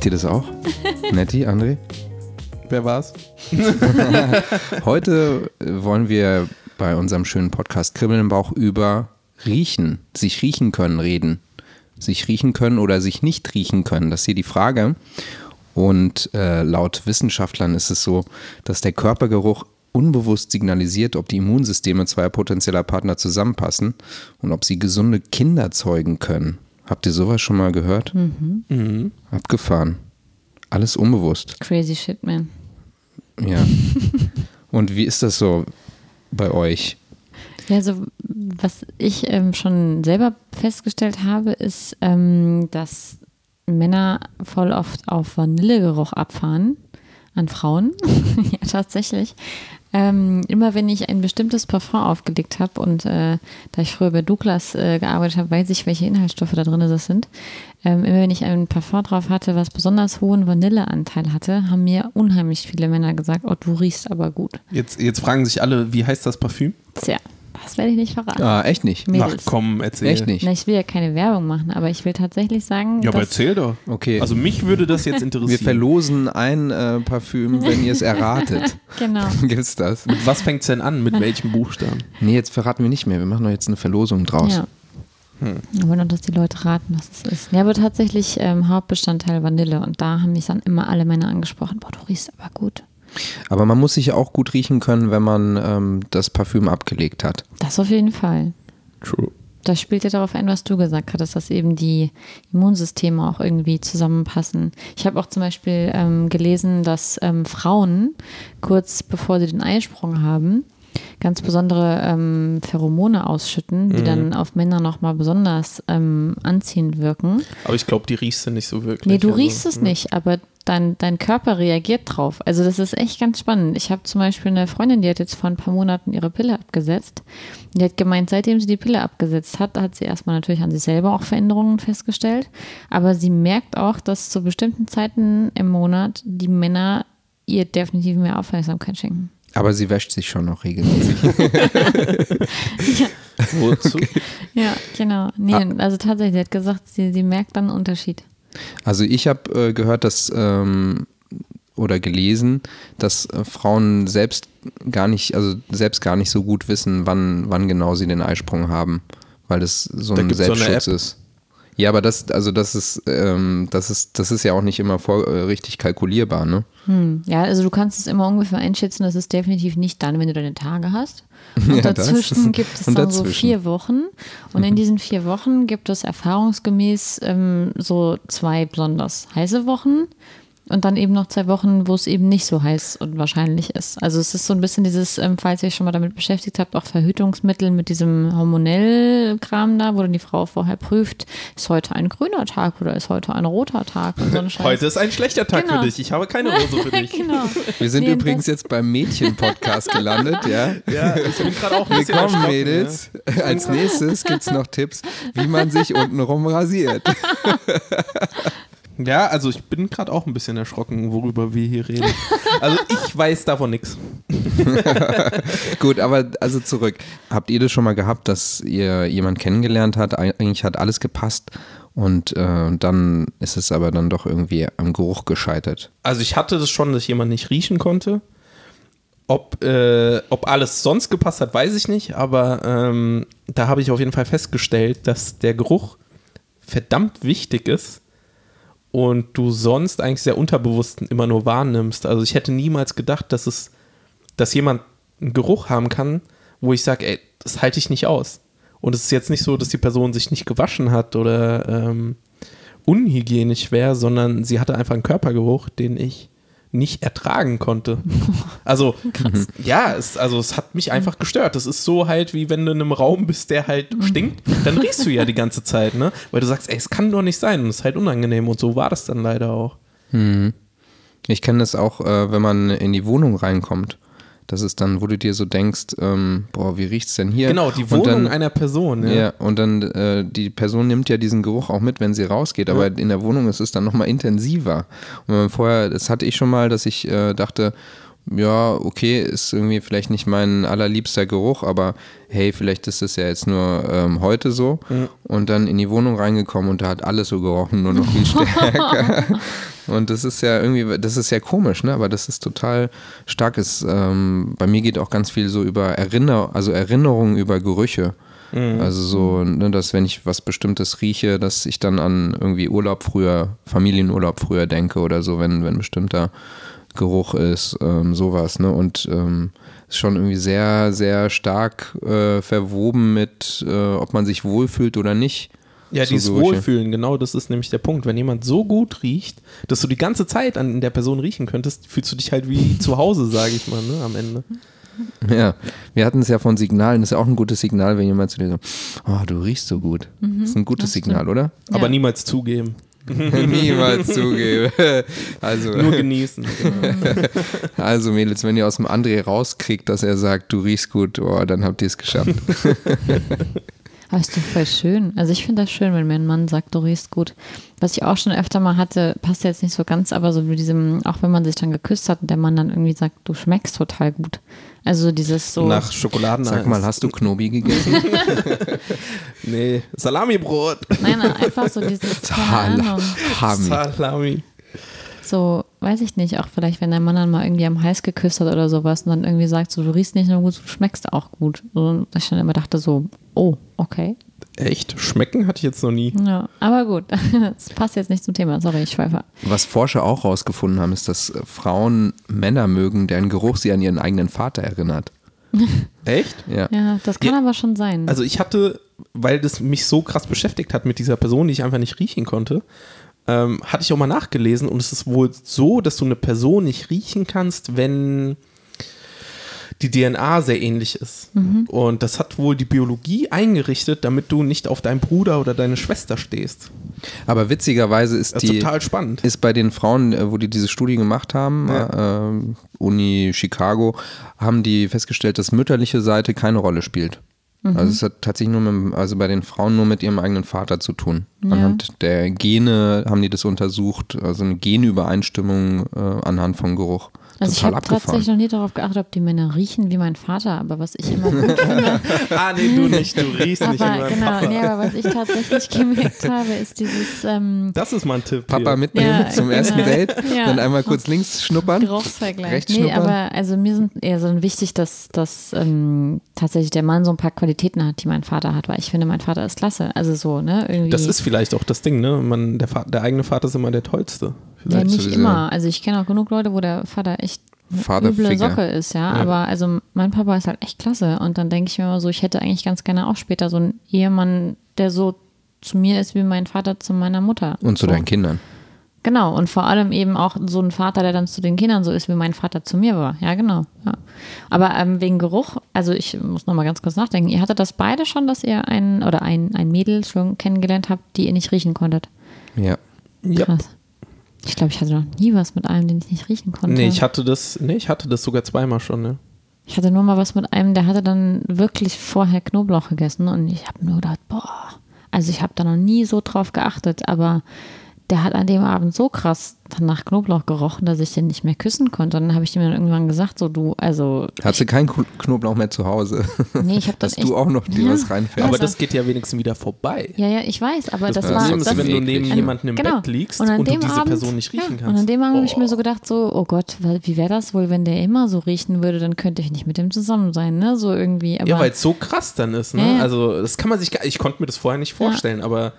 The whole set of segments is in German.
Riecht ihr das auch? Netti, André? Wer war's? Heute wollen wir bei unserem schönen Podcast Kribbeln im Bauch über Riechen, sich riechen können, reden. Sich riechen können oder sich nicht riechen können. Das ist hier die Frage. Und äh, laut Wissenschaftlern ist es so, dass der Körpergeruch unbewusst signalisiert, ob die Immunsysteme zweier potenzieller Partner zusammenpassen und ob sie gesunde Kinder zeugen können. Habt ihr sowas schon mal gehört? Mhm. Abgefahren. Alles unbewusst. Crazy shit, man. Ja. und wie ist das so bei euch? Ja, also was ich ähm, schon selber festgestellt habe, ist, ähm, dass Männer voll oft auf Vanillegeruch abfahren an Frauen. ja, tatsächlich. Ähm, immer wenn ich ein bestimmtes Parfum aufgelegt habe und äh, da ich früher bei Douglas äh, gearbeitet habe, weiß ich, welche Inhaltsstoffe da drin das sind. Ähm, immer wenn ich ein Parfum drauf hatte, was besonders hohen Vanilleanteil hatte, haben mir unheimlich viele Männer gesagt, oh, du riechst aber gut. Jetzt, jetzt fragen sich alle, wie heißt das Parfüm? Tja, das werde ich nicht verraten. Ah, echt nicht? Mädels. Ach komm, erzähl. Echt nicht? Na, ich will ja keine Werbung machen, aber ich will tatsächlich sagen, Ja, aber erzähl doch. Okay. Also mich würde das jetzt wir interessieren. verlosen ein äh, Parfüm, wenn ihr es erratet. genau. Gibt's das? Mit was fängt's denn an? Mit welchem Buchstaben? Nee, jetzt verraten wir nicht mehr. Wir machen doch jetzt eine Verlosung draus. Ja. Wir wollen doch, dass die Leute raten, was es ist. Ja, aber tatsächlich ähm, Hauptbestandteil Vanille. Und da haben mich dann immer alle Männer angesprochen. Boah, du riechst aber gut. Aber man muss sich auch gut riechen können, wenn man ähm, das Parfüm abgelegt hat. Das auf jeden Fall. True. Das spielt ja darauf ein, was du gesagt hattest, dass eben die Immunsysteme auch irgendwie zusammenpassen. Ich habe auch zum Beispiel ähm, gelesen, dass ähm, Frauen kurz bevor sie den Eisprung haben, ganz besondere ähm, Pheromone ausschütten, die dann auf Männer nochmal besonders ähm, anziehend wirken. Aber ich glaube, die riechst du nicht so wirklich. Nee, du Also, riechst es ja. nicht, aber dein, dein Körper reagiert drauf. Also das ist echt ganz spannend. Ich habe zum Beispiel eine Freundin, die hat jetzt vor ein paar Monaten ihre Pille abgesetzt. Die hat gemeint, seitdem sie die Pille abgesetzt hat, hat sie erstmal natürlich an sich selber auch Veränderungen festgestellt. Aber sie merkt auch, dass zu bestimmten Zeiten im Monat die Männer ihr definitiv mehr Aufmerksamkeit schenken. Aber sie wäscht sich schon noch regelmäßig. Wozu? Ja, genau. Nee, also tatsächlich, sie hat gesagt, sie, sie merkt dann einen Unterschied. Also ich habe äh, gehört, dass ähm, oder gelesen, dass äh, Frauen selbst gar nicht, also selbst gar nicht so gut wissen, wann, wann genau sie den Eisprung haben, weil das so Da ein so Selbstschutz App. ist. Ja, aber das, also das ist, ähm, das ist, das ist ja auch nicht immer vor, äh, richtig kalkulierbar, ne? Hm, ja, also du kannst es immer ungefähr einschätzen, das ist definitiv nicht dann, wenn du deine Tage hast. Und Ja, dazwischen gibt es dann so vier Wochen. Und in diesen vier Wochen gibt es erfahrungsgemäß ähm, so zwei besonders heiße Wochen. Und dann eben noch zwei Wochen, wo es eben nicht so heiß und wahrscheinlich ist. Also es ist so ein bisschen dieses, ähm, falls ihr euch schon mal damit beschäftigt habt, auch Verhütungsmittel mit diesem Hormonell-Kram da, wo dann die Frau vorher prüft, ist heute ein grüner Tag oder ist heute ein roter Tag und so ein Scheiß. Heute ist ein schlechter Tag Genau. für dich. Ich habe keine Rose für dich. genau. Wir sind Nee, übrigens jetzt beim Mädchen-Podcast gelandet, ja? Ja, ich bin gerade auch ein Willkommen, Mädels. Als nächstes gibt es noch Tipps, wie man sich untenrum rasiert. Ja. also ich bin gerade auch ein bisschen erschrocken, worüber wir hier reden. Also ich weiß davon nichts. Gut, aber also zurück. Habt ihr das schon mal gehabt, dass ihr jemanden kennengelernt habt? Eigentlich hat alles gepasst und äh, dann ist es aber dann doch irgendwie am Geruch gescheitert. Also ich hatte das schon, dass jemand nicht riechen konnte. Ob, äh, ob alles sonst gepasst hat, weiß ich nicht, aber ähm, da habe ich auf jeden Fall festgestellt, dass der Geruch verdammt wichtig ist und du sonst eigentlich sehr unterbewusst immer nur wahrnimmst. Also ich hätte niemals gedacht, dass es, dass jemand einen Geruch haben kann, wo ich sage, ey, das halte ich nicht aus. Und es ist jetzt nicht so, dass die Person sich nicht gewaschen hat oder ähm, unhygienisch wäre, sondern sie hatte einfach einen Körpergeruch, den ich nicht ertragen konnte. Also, ja, es, also es hat mich einfach gestört. Das ist so halt, wie wenn du in einem Raum bist, der halt stinkt, dann riechst du ja die ganze Zeit, ne? Weil du sagst, ey, es kann doch nicht sein und es ist halt unangenehm und so war das dann leider auch. Ich kenne das auch, äh, wenn man in die Wohnung reinkommt. Das ist dann, wo du dir so denkst, ähm, boah, wie riecht's denn hier? Genau, die Wohnung dann, einer Person. Ja, Ja. und dann äh, die Person nimmt ja diesen Geruch auch mit, wenn sie rausgeht, aber in der Wohnung ist es dann nochmal intensiver. Und wenn man vorher, das hatte ich schon mal, dass ich äh, dachte, ja, okay, ist irgendwie vielleicht nicht mein allerliebster Geruch, aber hey, vielleicht ist es ja jetzt nur ähm, heute so. Und dann in die Wohnung reingekommen und da hat alles so gerochen, nur noch viel stärker. Und das ist ja irgendwie, das ist ja komisch, ne? Aber das ist total stark. Ist, ähm, bei mir geht auch ganz viel so über Erinner, also Erinnerungen über Gerüche. Also so, ne, dass wenn ich was Bestimmtes rieche, dass ich dann an irgendwie Urlaub früher, Familienurlaub früher denke oder so, wenn, wenn bestimmter Geruch ist, ähm, sowas, ne? Und ähm, ist schon irgendwie sehr, sehr stark äh, verwoben mit, äh, ob man sich wohlfühlt oder nicht. Ja, So dieses Gerüche. Wohlfühlen, genau, das ist nämlich der Punkt. Wenn jemand so gut riecht, dass du die ganze Zeit an der Person riechen könntest, fühlst du dich halt wie zu Hause, sage ich mal, ne, am Ende. Ja, wir hatten es ja von Signalen, das ist ja auch ein gutes Signal, wenn jemand zu dir sagt, oh, du riechst so gut. das ist ein gutes. Signal, oder? Aber Ja. niemals zugeben. Niemals zugeben. Also, Nur genießen. also Mädels, wenn ihr aus dem André rauskriegt, dass er sagt, du riechst gut, oh, dann habt ihr es geschafft. Aber ist doch voll schön. Also ich finde das schön, wenn mir ein Mann sagt, du riechst gut. Was ich auch schon öfter mal hatte, passt jetzt nicht so ganz, aber so mit diesem, auch wenn man sich dann geküsst hat und der Mann dann irgendwie sagt, du schmeckst total gut. Also dieses so. Nach Schokoladen. Sag mal, hast du Knobi gegessen? Nee, Salamibrot. Nein, nein, einfach so dieses. Hami. Salami. So, weiß ich nicht, auch vielleicht, wenn der Mann dann mal irgendwie am Hals geküsst hat oder sowas und dann irgendwie sagt, so, du riechst nicht nur gut, du schmeckst auch gut. So, dass ich dann immer dachte so, oh, okay. Echt? Schmecken hatte ich jetzt noch nie. Ja, aber gut, das passt jetzt nicht zum Thema. Sorry, ich schweife. Was Forscher auch rausgefunden haben, ist, dass Frauen Männer mögen, deren Geruch sie an ihren eigenen Vater erinnert. Echt? Ja. Ja, das kann Ja, aber schon sein. Also ich hatte, weil das mich so krass beschäftigt hat mit dieser Person, die ich einfach nicht riechen konnte, ähm, hatte ich auch mal nachgelesen und es ist wohl so, dass du eine Person nicht riechen kannst, wenn die DNA sehr ähnlich ist. Und das hat wohl die Biologie eingerichtet, damit du nicht auf deinen Bruder oder deine Schwester stehst. Aber witzigerweise ist Das ist die total spannend. ist bei den Frauen, äh, wo die diese Studie gemacht haben, Ja. äh, Uni Chicago, haben die festgestellt, dass mütterliche Seite keine Rolle spielt. Also es hat tatsächlich nur mit, also bei den Frauen nur mit ihrem eigenen Vater zu tun. Anhand der Gene haben die das untersucht, also eine Genübereinstimmung äh, anhand von Geruch. Also ich habe tatsächlich noch nie darauf geachtet, ob die Männer riechen wie mein Vater, aber was ich immer gut finde, ah, nee, du nicht, du riechst nicht aber, immer. genau, Papa. nee, aber was ich tatsächlich gemerkt habe, ist dieses ähm, Das ist mal ein Tipp. Papa hier. mitnehmen Ja, zum ersten genau. Date, Ja. dann einmal kurz links schnuppern. Geruchsvergleich. Rechts Nee, schnuppern. aber also mir sind eher so wichtig, dass, dass ähm, tatsächlich der Mann so ein paar Qualitäten hat, die mein Vater hat, weil ich finde, mein Vater ist klasse. Also so, ne? Irgendwie. Das ist vielleicht auch das Ding, ne? Man, der, der eigene Vater ist immer der Tollste. Ja Vielleicht. nicht sowieso. immer. Also ich kenne auch genug Leute, wo der Vater echt eine üble. Socke ist, ja. Aber also mein Papa ist halt echt klasse. Und dann denke ich mir immer so, ich hätte eigentlich ganz gerne auch später so einen Ehemann, der so zu mir ist wie mein Vater zu meiner Mutter. Und zu so. deinen Kindern. Genau, und vor allem eben auch so ein Vater, der dann zu den Kindern so ist, wie mein Vater zu mir war. Ja, genau. Ja. Aber ähm, wegen Geruch, also ich muss nochmal ganz kurz nachdenken. Ihr hattet das beide schon, dass ihr ein oder ein, ein Mädel schon kennengelernt habt, die ihr nicht riechen konntet. Ja. Ja. Krass. Ich glaube, ich hatte noch nie was mit einem, den ich nicht riechen konnte. Nee, ich hatte das, nee, ich hatte das sogar zweimal schon, ne? Ich hatte nur mal was mit einem, der hatte dann wirklich vorher Knoblauch gegessen und ich habe nur gedacht, boah, also ich habe da noch nie so drauf geachtet, aber der hat an dem Abend so krass nach Knoblauch gerochen, dass ich den nicht mehr küssen konnte. Und dann habe ich ihm dann irgendwann gesagt, so du, also, Hast du keinen Kno- Knoblauch mehr zu Hause? nee, ich habe das Dass echt, du auch noch dir Ja. was reinfällst. Aber das geht ja wenigstens wieder vorbei. ja, ja, ich weiß, aber das, Das war, Problem das, ist, wenn du neben An- jemandem im genau. Bett liegst Und und, an du dem diese Abend- Person nicht riechen ja, kannst. Und an dem Abend habe ich mir Oh. so gedacht, so, oh Gott, wie wäre das wohl, wenn der immer so riechen würde, dann könnte ich nicht mit dem zusammen sein, ne? So irgendwie. Aber, Ja, weil es so krass dann ist, ne? Ja, ja. Also, das kann man sich gar, ich konnte mir das vorher nicht vorstellen, aber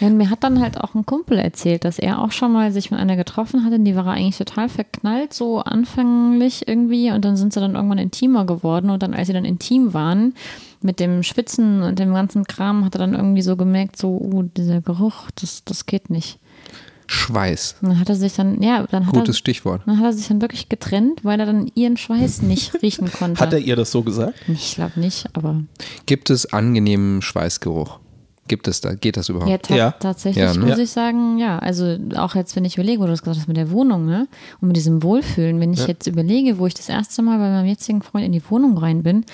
Ja, und mir hat dann halt auch ein Kumpel erzählt, dass er auch schon mal sich mit einer getroffen hatte, die war eigentlich total verknallt, so anfänglich irgendwie. Und dann sind sie dann irgendwann intimer geworden. Und dann, als sie dann intim waren, mit dem Schwitzen und dem ganzen Kram, hat er dann irgendwie so gemerkt, so, uh, dieser Geruch, das, das geht nicht. Schweiß. Und dann hat er sich dann, ja, dann hat, Gutes er, Stichwort. dann hat er sich dann wirklich getrennt, weil er dann ihren Schweiß nicht riechen konnte. hat er ihr das so gesagt? ich glaube nicht, aber Gibt es angenehmen Schweißgeruch? Gibt es da? Geht das überhaupt? Ja, ta Ja. tatsächlich Ja, ne? muss Ja. ich sagen, ja. Also auch jetzt, wenn ich überlege, wo du das gesagt hast mit der Wohnung, ne? Und mit diesem Wohlfühlen, wenn ich Ja. jetzt überlege, wo ich das erste Mal bei meinem jetzigen Freund in die Wohnung rein bin,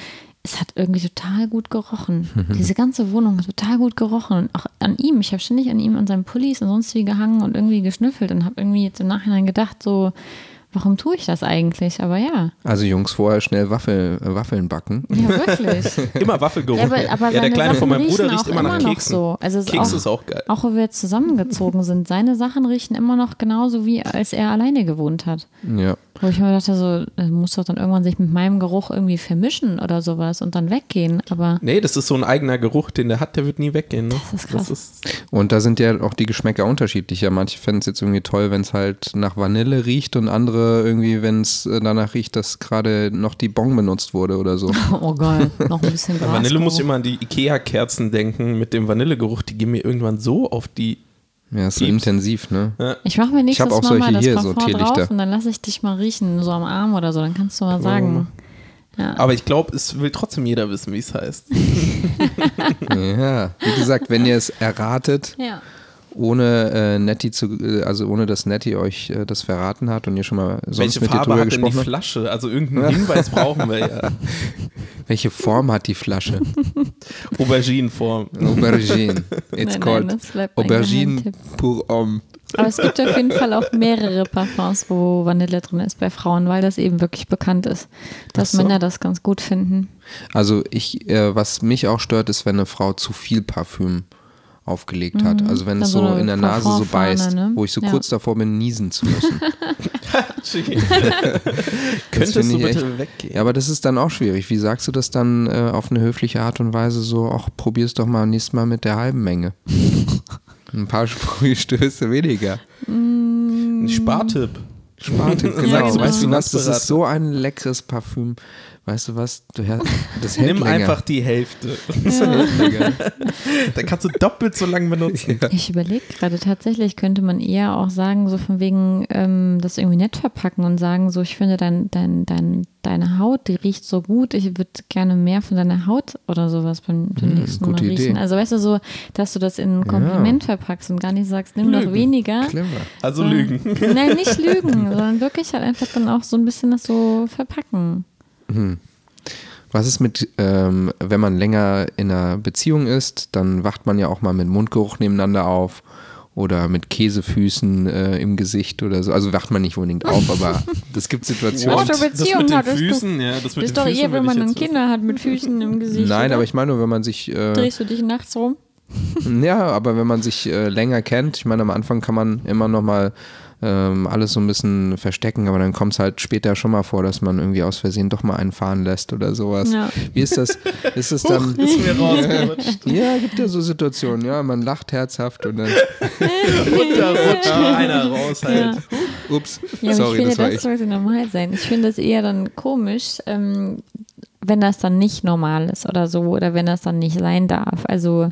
es hat irgendwie total gut gerochen. Diese ganze Wohnung hat total gut gerochen. Und auch an ihm. Ich habe ständig an ihm, an seinem Pullis und sonst wie gehangen und irgendwie geschnüffelt und habe irgendwie jetzt im Nachhinein gedacht, so, warum tue ich das eigentlich? Aber ja. Also Jungs, vorher schnell Waffel, äh, Waffeln backen. Ja, wirklich. Immer Waffelgeruch. Ja, aber, aber ja, der Kleine Sachen von meinem Bruder riecht immer nach noch Keksen. so. Also es ist Keks auch, ist auch geil. Auch wo wir jetzt zusammengezogen sind, seine Sachen riechen immer noch genauso wie als er alleine gewohnt hat. Ja. Wo ich mir dachte, so, das muss doch dann irgendwann sich mit meinem Geruch irgendwie vermischen oder sowas und dann weggehen. Aber Nee, das ist so ein eigener Geruch, den der hat, der wird nie weggehen. Ne? Das ist krass. ist, Und da sind ja auch die Geschmäcker unterschiedlich. Ja, manche fänden es jetzt irgendwie toll, wenn es halt nach Vanille riecht und andere irgendwie, wenn es äh, danach riecht, dass gerade noch die Bon benutzt wurde oder so. oh geil, noch ein bisschen Bei Vanille muss ich immer an die Ikea-Kerzen denken mit dem Vanillegeruch. Die gehen mir irgendwann so auf die. Ja, ist so intensiv, ne? Ich mache mir nächstes hab auch Mal solche mal das hier, so Teelichter. drauf und dann lasse ich dich mal riechen, so am Arm oder so. Dann kannst du mal sagen. Ja. Aber ich glaube, es will trotzdem jeder wissen, wie es heißt. Ja. Wie gesagt, wenn ihr es erratet, ja. Ohne äh, Nettie zu, äh, also ohne dass Nettie euch äh, das verraten hat und ihr schon mal sonst Welche mit ihr Farbe drüber hat denn die gesprochen habt. Flasche? Also irgendeinen Hinweis brauchen wir ja. Welche Form hat die Flasche? Auberginenform. Aubergine. It's Nein, called nein, Aubergine pour homme. Aber es gibt auf jeden Fall auch mehrere Parfums, wo Vanille drin ist bei Frauen, weil das eben wirklich bekannt ist, dass so. Männer das ganz gut finden. Also ich, äh, was mich auch stört, ist, wenn eine Frau zu viel Parfüm aufgelegt hat. Also wenn es Dann so in der Nase so beißt, ne? wo ich so Ja. kurz davor bin, niesen zu müssen. Könntest du ich bitte echt- weggehen? Ja, aber das ist dann auch schwierig. Wie sagst du das dann äh, auf eine höfliche Art und Weise so, ach, probier's doch mal nächstes Mal mit der halben Menge. Ein paar Sprühstöße weniger. Ein Spartipp. Sparte, genau. genau. Weißt du was, das ist so ein leckeres Parfüm. Weißt du was, du, hör- das hält Nimm länger. einfach die Hälfte. Länger. Dann kannst du doppelt so lang benutzen. Ich überlege gerade, tatsächlich könnte man eher auch sagen, so von wegen ähm, das irgendwie nett verpacken und sagen, so ich finde dein, dein, dein, deine Haut, die riecht so gut, ich würde gerne mehr von deiner Haut oder sowas beim, beim Hm, nächsten Mal riechen. Idee. Also weißt du so, dass du das in ein Kompliment verpackst und gar nicht sagst, nimm doch Lügen. weniger. Clever. Also lügen. Nein, nicht lügen, sondern wirklich halt einfach dann auch so ein bisschen das so verpacken. Was ist mit, ähm, wenn man länger in einer Beziehung ist, dann wacht man ja auch mal mit Mundgeruch nebeneinander auf oder mit Käsefüßen äh, im Gesicht oder so. Also wacht man nicht unbedingt auf, aber das gibt Situationen. What? Beziehung das mit den hattest du- Füßen, ja, das mit ist den doch Füßen eher, wenn man dann Kinder hat mit Füßen im Gesicht. Nein, oder? aber ich meine nur, wenn man sich, äh, Drehst du dich nachts rum? ja, aber wenn man sich äh, länger kennt, ich meine, am Anfang kann man immer noch mal ähm, alles so ein bisschen verstecken, aber dann kommt es halt später schon mal vor, dass man irgendwie aus Versehen doch mal einen fahren lässt oder sowas. Ja. Wie ist das? Ist es dann? Ist mir rausgerutscht. Ja, gibt ja so Situationen, ja, man lacht herzhaft und dann, Runterrutscht einer raus halt. ups, Ja, sorry, ich finde, das war das ich. sollte normal sein. Ich finde es eher dann komisch, ähm, wenn das dann nicht normal ist oder so, oder wenn das dann nicht sein darf. Also,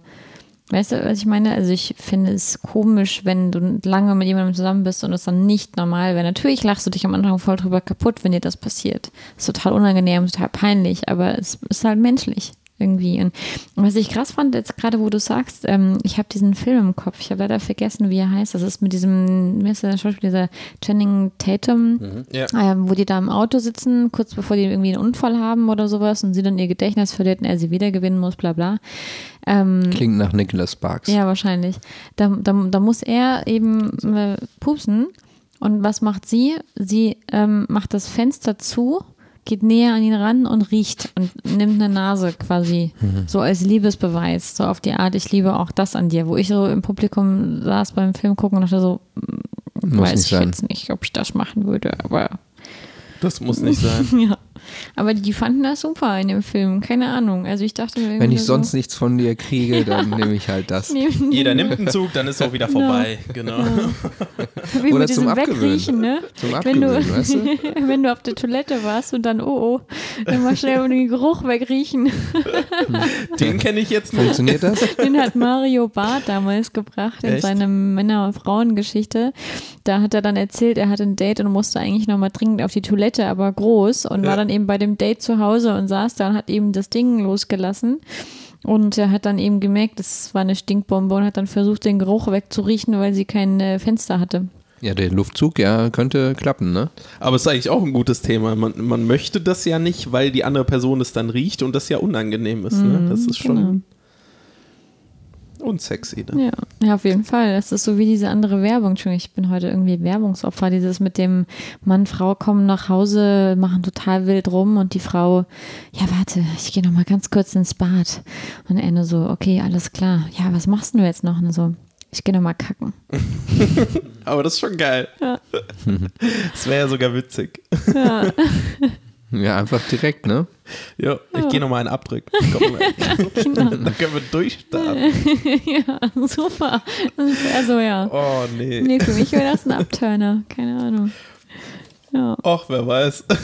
weißt du, was ich meine? Also, ich finde es komisch, wenn du lange mit jemandem zusammen bist und es dann nicht normal wäre. Natürlich lachst du dich am Anfang voll drüber kaputt, wenn dir das passiert. ist total unangenehm, total peinlich, aber es ist halt menschlich. Irgendwie. Und was ich krass fand, jetzt gerade wo du sagst, ähm, ich habe diesen Film im Kopf, ich habe leider vergessen, wie er heißt. Das ist mit diesem, wie ist der Schauspieler, dieser Channing Tatum, Ja. ähm, wo die da im Auto sitzen, kurz bevor die irgendwie einen Unfall haben oder sowas und sie dann ihr Gedächtnis verliert und er sie wiedergewinnen muss, bla bla. Ähm, Klingt nach Nicholas Sparks. ja, wahrscheinlich. Da, da, da muss er eben äh, pupsen. Und was macht sie? Sie ähm, macht das Fenster zu, geht näher an ihn ran und riecht und nimmt eine Nase quasi so als Liebesbeweis. So auf die Art, ich liebe auch das an dir. Wo ich so im Publikum saß beim Film gucken und dachte so, Muss weiß ich sein. jetzt nicht, ob ich das machen würde, aber Das muss nicht sein. ja. Aber die fanden das super in dem Film. Keine Ahnung. Also ich dachte mir Wenn ich so, sonst nichts von dir kriege, dann nehme ich halt das. Jeder nimmt einen Zug, dann ist auch wieder vorbei. Genau. Wie Oder mit zum Abgewöhnen. Wegriechen, ne? Zum Wenn du, Abgewöhnen, weißt du? wenn du auf der Toilette warst und dann, oh oh, dann mal schnell den Geruch wegriechen. Den kenne ich jetzt nicht. Funktioniert das? Den hat Mario Barth damals gebracht in Echt? seiner Männer- und Frauengeschichte. Da hat er dann erzählt, er hatte ein Date und musste eigentlich nochmal dringend auf die Toilette, aber groß und war dann eben bei dem Date zu Hause und saß da und hat eben das Ding losgelassen. Und er hat dann eben gemerkt, das war eine Stinkbombe und hat dann versucht, den Geruch wegzuriechen, weil sie kein äh, Fenster hatte. Ja, der Luftzug, ja, könnte klappen, ne? Aber es ist eigentlich auch ein gutes Thema. Man, man möchte das ja nicht, weil die andere Person es dann riecht und das ja unangenehm ist. Ne? Das ist schon. genau. Und sexy, ne? Ja, ja, auf jeden Fall. Das ist so wie diese andere Werbung. Entschuldigung, ich bin heute irgendwie Werbungsopfer. Dieses mit dem Mann, Frau kommen nach Hause, machen total wild rum und die Frau, ja, warte, ich gehe noch mal ganz kurz ins Bad. Und nur so, okay, alles klar. Ja, was machst du jetzt noch? Und so, ich gehe noch mal kacken. Aber das ist schon geil. Ja. Das wäre ja sogar witzig. Ja, Ja, einfach direkt, ne? Ja, ich gehe nochmal einen abdrücken. Komm, genau. dann können wir durchstarten. ja super. Also ja. Oh, nee. Nee, für mich wäre das ein Abturner. Keine Ahnung. Ja. Och, wer weiß.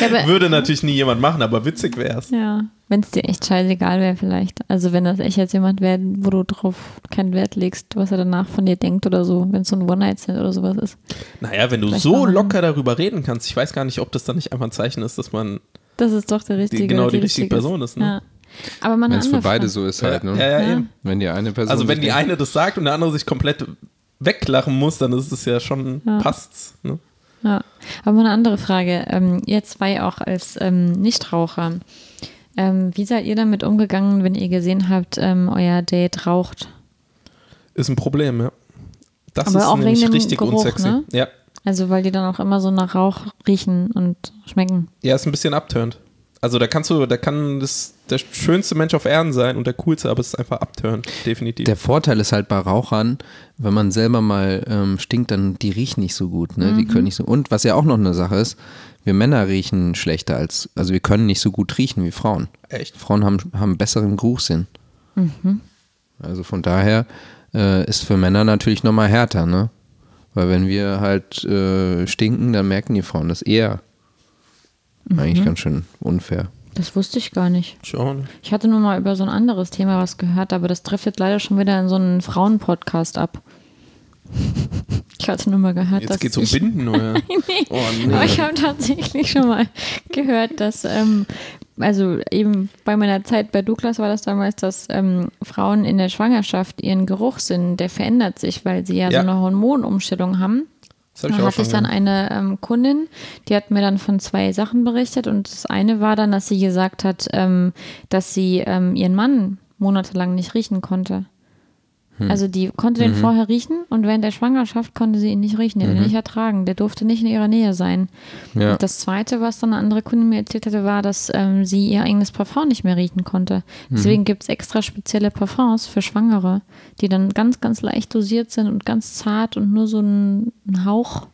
Ja, aber, Würde natürlich nie jemand machen, aber witzig wär's. ja, wenn es dir echt scheißegal wäre vielleicht. Also wenn das echt jetzt jemand wäre, wo du drauf keinen Wert legst, was er danach von dir denkt oder so, wenn es so ein One-Night-Stand oder sowas ist. Naja, wenn du Vielleicht so locker darüber reden kannst, ich weiß gar nicht, ob das dann nicht einfach ein Zeichen ist, dass man Das ist doch der richtige. genau oder die richtige Person ist. Ne? Ja. Aber eine Wenn es für beide so ist halt, ja, ne? ja, ja, Ja. eben. Wenn die eine Person. Also wenn die eine das sagt und der andere sich komplett weglachen muss, dann ist es ja schon, Ja. passt's. Ne? Ja. Aber mal eine andere Frage. Ähm, ihr zwei auch als ähm, Nichtraucher. Ähm, wie seid ihr damit umgegangen, wenn ihr gesehen habt, ähm, euer Date raucht? Ist ein Problem, ja. Das Aber ist auch nämlich wegen dem richtig Geruch, unsexy. ne? Ja. Also weil die dann auch immer so nach Rauch riechen und schmecken. ja, ist ein bisschen abturnt. Also da kannst du, da kann das der schönste Mensch auf Erden sein und der coolste, aber es ist einfach abturnt, definitiv. Der Vorteil ist halt bei Rauchern, wenn man selber mal ähm, stinkt, dann die riechen nicht so gut, ne? Die können nicht so. Und was ja auch noch eine Sache ist, wir Männer riechen schlechter als, also wir können nicht so gut riechen wie Frauen. Echt? Frauen haben, haben besseren Geruchssinn. Also von daher äh, ist für Männer natürlich nochmal härter, ne? Weil wenn wir halt äh, stinken, dann merken die Frauen das eher. Eigentlich ganz schön unfair. Das wusste ich gar nicht. Schon. Ich hatte nur mal über so ein anderes Thema was gehört, aber das driftet leider schon wieder in so einen Frauenpodcast ab. Ich hatte nur mal gehört, dass Jetzt geht's um ich, Binden, oder? nee, Oh, aber nee. ich habe tatsächlich schon mal gehört, dass, ähm, also eben bei meiner Zeit bei Douglas war das damals, dass ähm, Frauen in der Schwangerschaft ihren Geruchssinn, der verändert sich, weil sie ja, Ja. so eine Hormonumstellung haben. Das hab ich Da auch hatte schon ich dann gehört. eine ähm, Kundin, die hat mir dann von zwei Sachen berichtet und das eine war dann, dass sie gesagt hat, ähm, dass sie ähm, ihren Mann monatelang nicht riechen konnte. Hm. Also die konnte Mhm. den vorher riechen und während der Schwangerschaft konnte sie ihn nicht riechen, den nicht ertragen, der durfte nicht in ihrer Nähe sein. Ja. Und das zweite, was dann eine andere Kundin mir erzählt hatte, war, dass ähm, sie ihr eigenes Parfum nicht mehr riechen konnte. Mhm. Deswegen gibt es extra spezielle Parfums für Schwangere, die dann ganz, ganz leicht dosiert sind und ganz zart und nur so ein, ein Hauch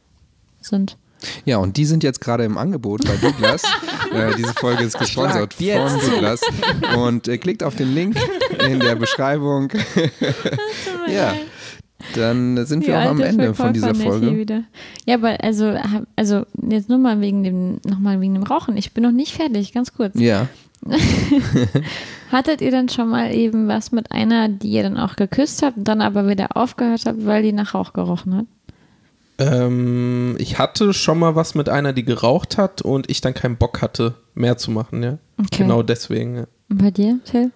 sind. Ja, und die sind jetzt gerade im Angebot bei Douglas. äh, diese Folge ist gesponsert von. Douglas. Und äh, klickt auf den Link in der Beschreibung. ja, dann sind wir auch am Ende von dieser Folge. Wieder. Ja, aber also, also jetzt nur mal wegen dem, nochmal wegen dem Rauchen. Ich bin noch nicht fertig, ganz kurz. Ja, Hattet ihr dann schon mal eben was mit einer, die ihr dann auch geküsst habt und dann aber wieder aufgehört habt, weil die nach Rauch gerochen hat? Ähm, ich hatte schon mal was mit einer, die geraucht hat und ich dann keinen Bock hatte, mehr zu machen, ja. Okay. Genau deswegen, ja. Und bei dir, Till?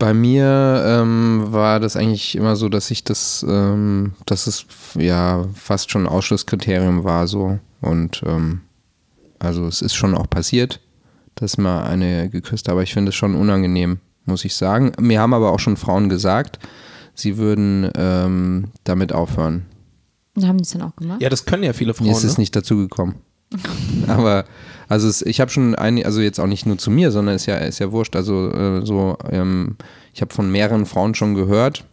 Bei mir ähm, war das eigentlich immer so, dass ich das, ähm, dass es ja fast schon ein Ausschlusskriterium war so. Und ähm, also es ist schon auch passiert, dass mal eine geküsst habe, aber ich finde es schon unangenehm, muss ich sagen. Mir haben aber auch schon Frauen gesagt, sie würden ähm, damit aufhören. Und haben die es dann auch gemacht? Ja, das können ja viele Frauen. Mir ist es ne? nicht dazu gekommen. Aber also es, ich habe schon ein, also jetzt auch nicht nur zu mir, sondern ist ja ist ja wurscht. Also äh, so, ähm, ich habe von mehreren Frauen schon gehört,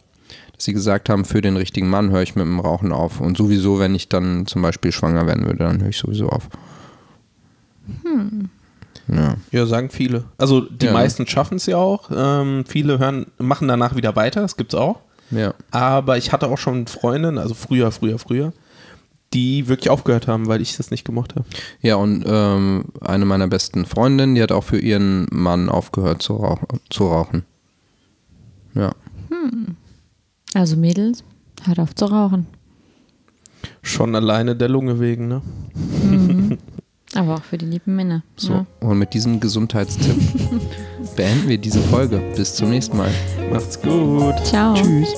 dass sie gesagt haben, für den richtigen Mann höre ich mit dem Rauchen auf. Und sowieso, wenn ich dann zum Beispiel schwanger werden würde, dann höre ich sowieso auf. Ja. Ja, sagen viele. Also die Ja. meisten schaffen es ja auch. Ähm, viele hören, machen danach wieder weiter, das gibt's auch. Ja. Aber ich hatte auch schon Freundinnen, also früher, früher, früher, die wirklich aufgehört haben, weil ich das nicht gemocht habe. Ja, und ähm, eine meiner besten Freundinnen, die hat auch für ihren Mann aufgehört zu rauchen. Zu rauchen. Ja. Also Mädels, hört auf zu rauchen. Schon alleine der Lunge wegen, ne? Aber auch für die lieben Männer. So. Ja. Und mit diesem Gesundheitstipp beenden wir diese Folge. Bis zum nächsten Mal. Macht's gut. Ciao. Tschüss.